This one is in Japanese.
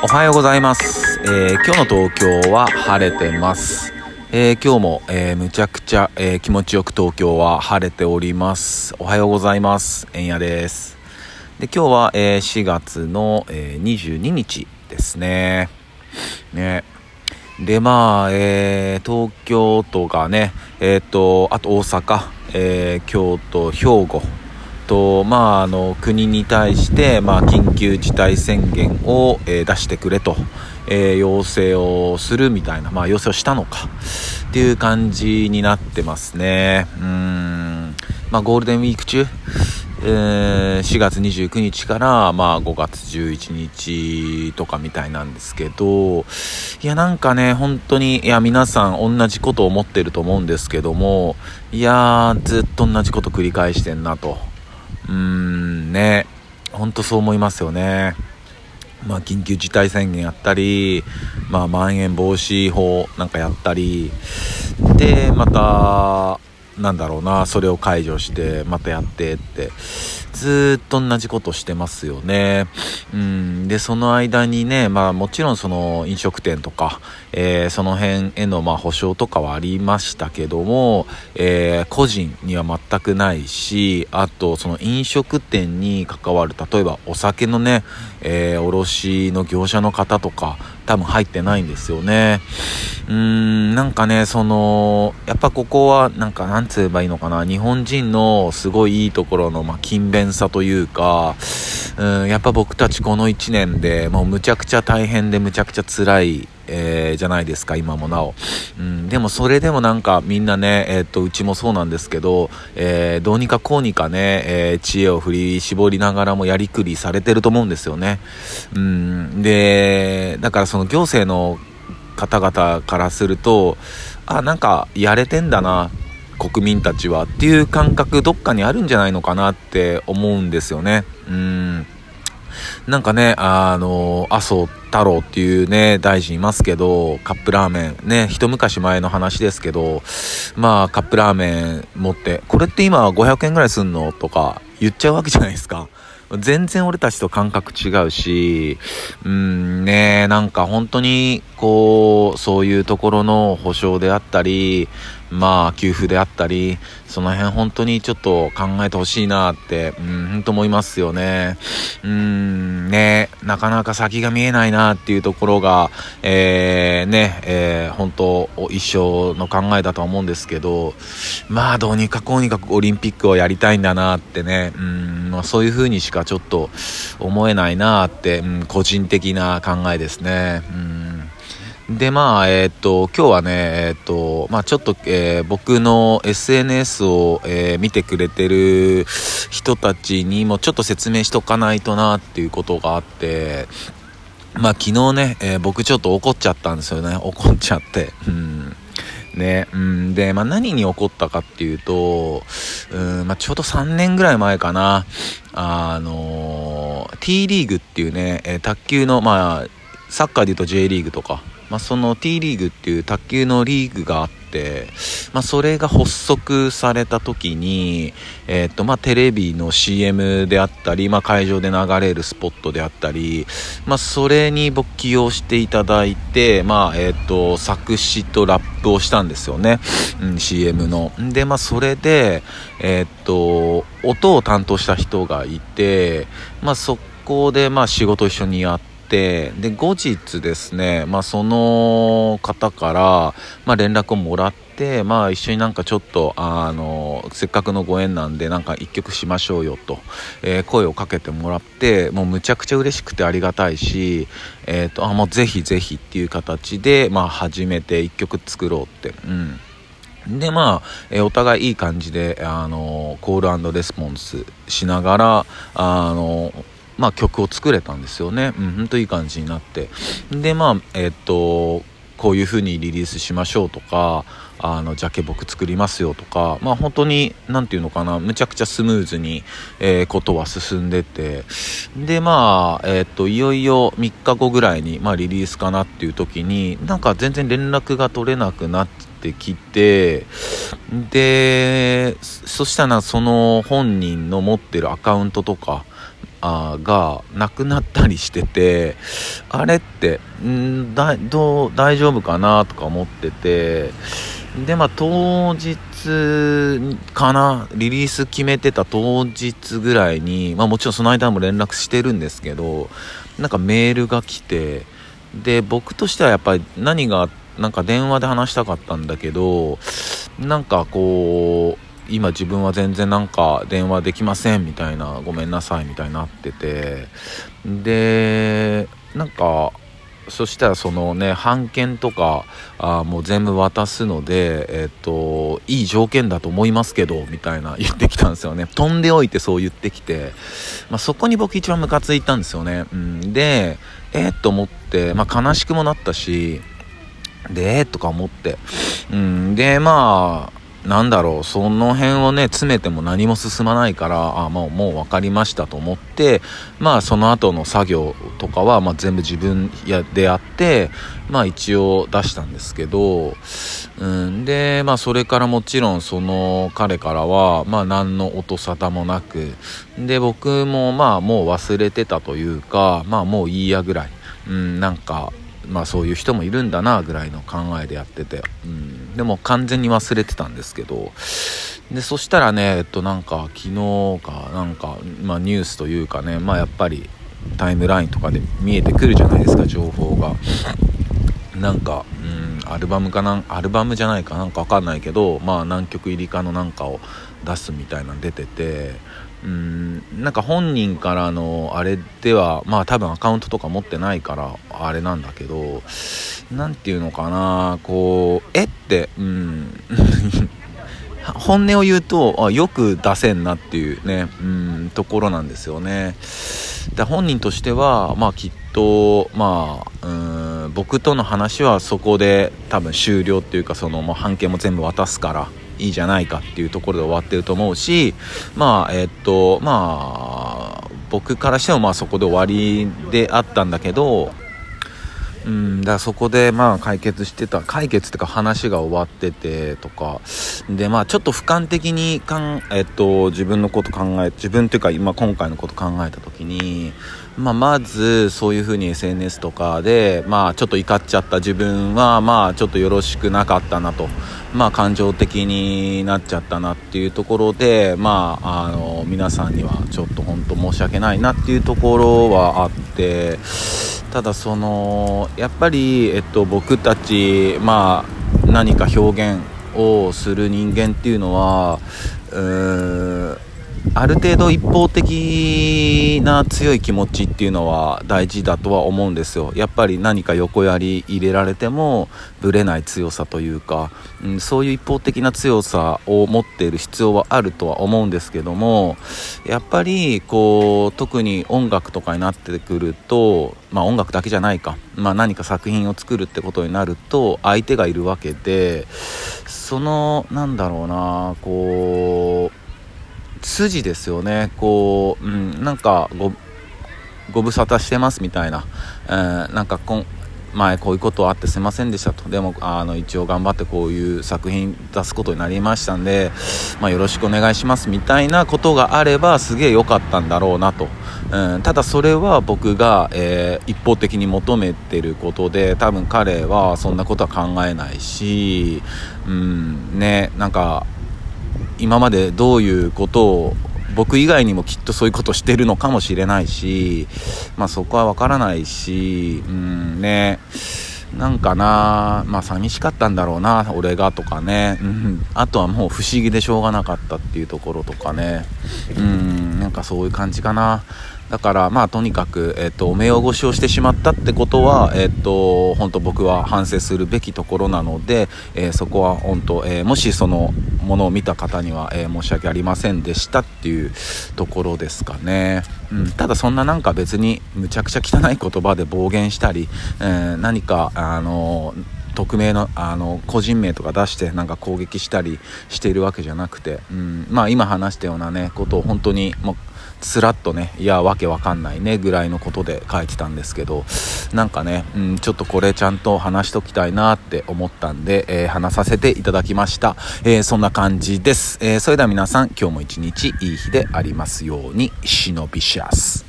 おはようございます、えー、今日の東京は晴れてます、えー、今日も、えー、むちゃくちゃ、え気持ちよく東京は晴れております。おはようございます。えんやです。で今日は、え4月の、え22日ですね。ね。でまあ、え東京都がねえっ、とあと大阪、え京都兵庫とまあ、あの国に対して、まあ、緊急事態宣言を、えー、出してくれと、えー、要請をするみたいな、まあ、要請をしたのかっていう感じになってますね。うん、まあ、ゴールデンウィーク中、えー、4月29日から、まあ、5月11日とかみたいなんですけど、いや、なんかね、本当に、いや、皆さん同じことを思ってると思うんですけども、いやー、ずっと同じこと繰り返してんなと。うーんね。ほんとそう思いますよね。まあ緊急事態宣言やったりまあまん延防止法なんかやったり。でまたなんだろうなそれを解除してまたやってってずっと同じことしてますよね。うん、で、その間にね、まあもちろんその飲食店とか、えー、その辺へのまあ保証とかはありましたけども、えー、個人には全くないし、あとその飲食店に関わる、例えばお酒のね、えー、卸の業者の方とか、多分入ってないんですよね。うーん、なんかね、その、やっぱここは、なんか、なんつえばいいのかな、日本人のすごいいいところの、まあ、勤勉さというか、うん、やっぱ僕たちこの1年でもうむちゃくちゃ大変でむちゃくちゃ辛いえー、じゃないですか、今もなお。うん、でもそれでもなんかみんなね、えー、っと、うちもそうなんですけど、えー、どうにかこうにかね、え知恵を振り絞りながらもやりくりされてると思うんですよね。うん、で、だからその行政の方々からすると、あ、なんかやれてんだな、国民たちはっていう感覚どっかにあるんじゃないのかなって思うんですよね。うんなんかね、あの、麻生太郎っていうね、大臣いますけど、カップラーメン、ね、一昔前の話ですけど、まあ、カップラーメン持って、これって今500円ぐらいすんのとか言っちゃうわけじゃないですか。全然俺たちと感覚違うし、うんね、なんか本当に、こう、そういうところの保証であったり、まあ、給付であったり、その辺本当にちょっと考えてほしいなって、うん、本当思いますよね。うん、ね、なかなか先が見えないなっていうところが、えー、ね、えー、本当一生の考えだとは思うんですけど、まあ、どうにかこうにかオリンピックをやりたいんだなってね、うん、まあ、そういう風にしかちょっと思えないなって、うん、個人的な考えですね。うんで、まあ、えっ、と、今日はね、えっ、と、まあ、ちょっと、えー、僕の SNS を、え見てくれてる人たちにもちょっと説明しとかないとなっていうことがあって、まあ、昨日ね、え僕ちょっと怒っちゃったんですよね。怒っちゃって。うん。ね、うん、で、まあ、何に怒ったかっていうと、うんまあ、ちょうど3年ぐらい前かな、あの T リーグっていうね、え卓球の、まあ、サッカーで言うと J リーグとか、まあ、その T リーグっていう卓球のリーグがあって、まあ、それが発足された時に、えー、っと、まあ、テレビの CM であったり、まあ、会場で流れるスポットであったり、まあ、それに僕起用していただいて、まあ、えー、っと、作詞とラップをしたんですよね。うん、CM の。で、まあ、それで、えー、っと、音を担当した人がいて、まあ、そこで、まあ、仕事一緒にやって、て、で、後日ですね、まあ、その方から、まあ、連絡をもらって、まあ、一緒になんかちょっと、あの、せっかくのご縁なんで、なんか一曲しましょうよと、えー、声をかけてもらって、もうむちゃくちゃ嬉しくてありがたいし、え、ー、と、あ、もうぜひぜひっていう形で、まあ、始めて一曲作ろうって、うん。で、まあ、え、お互いいい感じで、あのコールレスポンスしながら、あのまあ、曲を作れたんですよね。うん、ほんといい感じになって。で、まあ、えー、っと、こういう風にリリースしましょうとか、あの、ジャケ僕作りますよとか、まあ本当に、なんていうのかな、むちゃくちゃスムーズに、えー、ことは進んでて、で、まあ、えー、っと、いよいよ3日後ぐらいに、まあリリースかなっていう時に、なんか全然連絡が取れなくなってきて、で、そしたらその本人の持ってるアカウントとか、がなくなったりしててあれってんだどう大丈夫かなとか思っててでまあ当日かなリリース決めてた当日ぐらいに、まあ、もちろんその間も連絡してるんですけどなんかメールが来てで僕としてはやっぱり何がなんか電話で話したかったんだけどなんかこう今自分は全然なんか電話できませんみたいなごめんなさいみたいになってて。でなんかそしたらそのね版権とかあもう全部渡すのでえっといい条件だと思いますけどみたいな 言ってきたんですよね。飛んでおいてそう言ってきて、まあ、そこに僕一番ムカついたんですよね、うん、でえっと思って、まあ、悲しくもなったしでえー、とか思って、うん、でまあなんだろう、その辺をね、詰めても何も進まないから、あ、もう、もう分かりましたと思って、まあ、その後の作業とかは、まあ、全部自分やでやって、まあ、一応出したんですけど、うん、で、まあ、それからもちろん、その彼からは、まあ、何の音沙汰もなく、で、僕も、まあ、もう忘れてたというか、まあ、もういいやぐらい、うん、なんか、まあそういう人もいるんだなぐらいの考えでやってて、うん、でも完全に忘れてたんですけど。でそしたらねえっとなんか昨日かなんか、まあ、ニュースというかねまあやっぱりタイムラインとかで見えてくるじゃないですか情報が。なんか、うん、アルバムかなアルバムじゃないかなんかわかんないけどまあ何曲入りかのなんかを出すみたいなの出てて。うんなんか本人からのあれではまあ多分アカウントとか持ってないからあれなんだけど何て言うのかなこうえってうん。本音を言うとあよく出せんなっていうねうんところなんですよね。で本人としてはまあきっとまあうん僕との話はそこで多分終了っていうかそのもう半径も全部渡すからいいじゃないかっていうところで終わってると思うしまあえっとまあ僕からしてもまあそこで終わりであったんだけどうん、だからそこでまあ解決してた解決っていうか話が終わっててとかでまあちょっと俯瞰的にかん、えっと、自分のこと考え自分っていうか今今回のこと考えた時に、まあ、まずそういうふうに SNS とかでまあちょっと怒っちゃった自分はまあちょっとよろしくなかったなと。まあ、感情的になっちゃったなっていうところで、まあ、あの皆さんにはちょっと本当申し訳ないなっていうところはあってただそのやっぱり、えっと、僕たち、まあ、何か表現をする人間っていうのはうーんある程度一方的な強い気持ちっていうのは大事だとは思うんですよ。やっぱり何か横やり入れられてもぶれない強さというか、うん、そういう一方的な強さを持っている必要はあるとは思うんですけどもやっぱりこう特に音楽とかになってくるとまあ音楽だけじゃないか、まあ、何か作品を作るってことになると相手がいるわけでそのなんだろうなこう筋ですよね。こう、うん、なんかご無沙汰してますみたいな、えー、なんかこん前こういうことあってすいませんでしたと。でもあの一応頑張ってこういう作品出すことになりましたんで、まあ、よろしくお願いしますみたいなことがあればすげえ良かったんだろうなと、うん、ただそれは僕が、えー、一方的に求めてることで多分彼はそんなことは考えないし、うんね、なんか今までどういうことを僕以外にもきっとそういうことしてるのかもしれないし、まあ、そこはわからないし、うんね、なんかな、まあ寂しかったんだろうな、俺がとかね、うん、あとはもう不思議でしょうがなかったっていうところとかね、うん、なんかそういう感じかな。だからまあとにかく、えっと、目汚しをしてしまったってことは、えっと、本当僕は反省するべきところなので、えー、そこは本当、えー、もしそのものを見た方には、えー、申し訳ありませんでしたっていうところですかね、うん、ただそんななんか別にむちゃくちゃ汚い言葉で暴言したり、え何かあの匿名のあの個人名とか出してなんか攻撃したりしているわけじゃなくて、うん、まあ今話したようなねことを本当にもうつらっとねいやわけわかんないねぐらいのことで書いてたんですけどなんかね、うん、ちょっとこれちゃんと話しときたいなって思ったんで、えー、話させていただきました、えー、そんな感じです、えー、それでは皆さん今日も一日いい日でありますようにシノビシャス